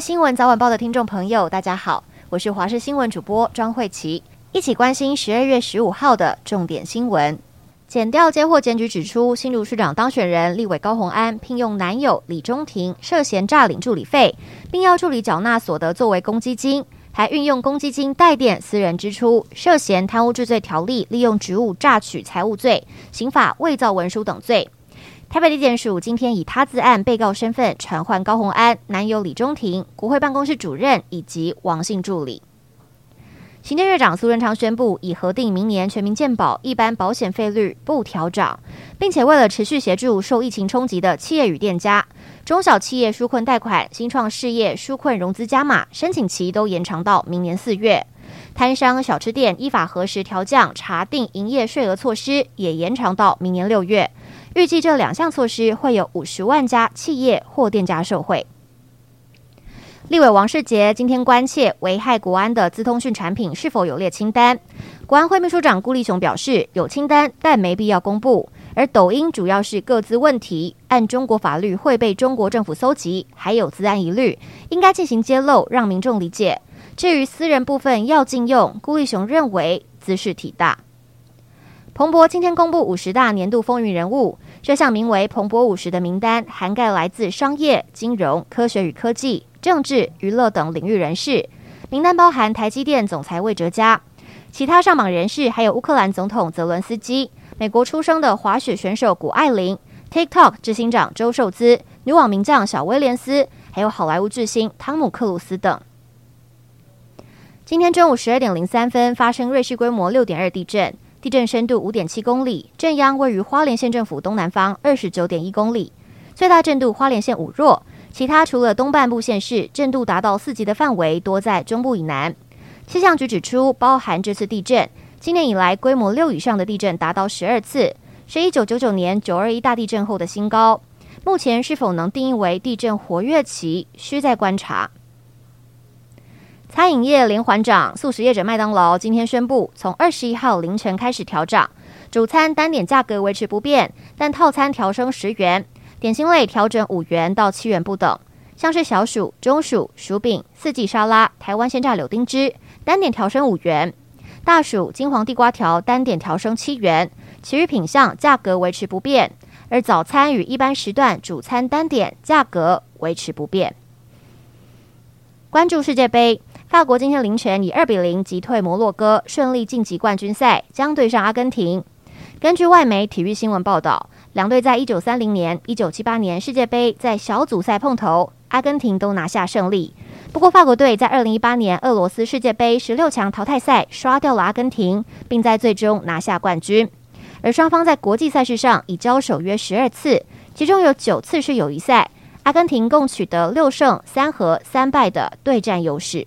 新闻早晚报的听众朋友，大家好，我是华视新闻主播庄慧琪，一起关心十二月十五号的重点新闻。检调接获检举指出，新竹市长当选人立委高虹安聘用男友李中庭涉嫌诈领助理费，并要助理缴纳所得作为公积金。还运用公积金代垫私人支出，涉嫌贪污治罪条例利用职务诈取财物罪、刑法伪造文书等罪。台北地检署今天以他自案被告身份传唤高虹安、男友李中庭、国会办公室主任以及王姓助理。行政院长苏贞昌宣布，已核定明年全民健保一般保险费率不调涨，并且为了持续协助受疫情冲击的企业与店家。中小企业纾困贷款、新创事业纾困融资加码申请期都延长到明年四月，摊商小吃店依法核实调降查定营业税额措施也延长到明年六月。预计这两项措施会有五十万家企业或店家受惠。立委王世杰今天关切危害国安的资通讯产品是否有列清单，国安会秘书长顾立雄表示有清单，但没必要公布。而抖音主要是各自问题，按中国法律会被中国政府搜集，还有资安疑虑，应该进行揭露，让民众理解。至于私人部分要禁用，顾立雄认为兹事体大。彭博今天公布五十大年度风云人物，这项名为“彭博五十”的名单涵盖来自商业、金融、科学与科技、政治、娱乐等领域人士，名单包含台积电总裁魏哲嘉，其他上榜人士还有乌克兰总统泽伦斯基。美国出生的滑雪选手谷爱凌，TikTok 执行长周受资，女网名将小威廉斯，还有好莱坞巨星汤姆克鲁斯等。今天中午十二点零三分发生瑞士规模六点二地震，地震深度五点七公里，震央位于花莲县政府东南方二十九点一公里，最大震度花莲县五弱，其他除了东半部县市震度达到四级的范围多在中部以南。气象局指出，包含这次地震。今年以来，规模六以上的地震达到十二次，是一九九九年九二一大地震后的新高。目前是否能定义为地震活跃期，需再观察。餐饮业连环涨，速食业者麦当劳今天宣布，从二十一号凌晨开始调涨，主餐单点价格维持不变，但套餐调升十元，点心类调整五元到七元不等。像是小薯、中薯、薯饼、四季沙拉、台湾鲜榨柳丁汁，单点调升五元。大薯金黄地瓜条单点调升七元，其余品项价格维持不变。而早餐与一般时段主餐单点价格维持不变。关注世界杯，法国今天凌晨以二比零击退摩洛哥，顺利晋级冠军赛，将对上阿根廷。根据外媒体育新闻报道，两队在一九三零年、一九七八年世界杯在小组赛碰头，阿根廷都拿下胜利。不过，法国队在二零一八年俄罗斯世界杯十六强淘汰赛刷掉了阿根廷，并在最终拿下冠军。而双方在国际赛事上已交手约十二次，其中有九次是友谊赛。阿根廷共取得六胜三和三败的对战优势。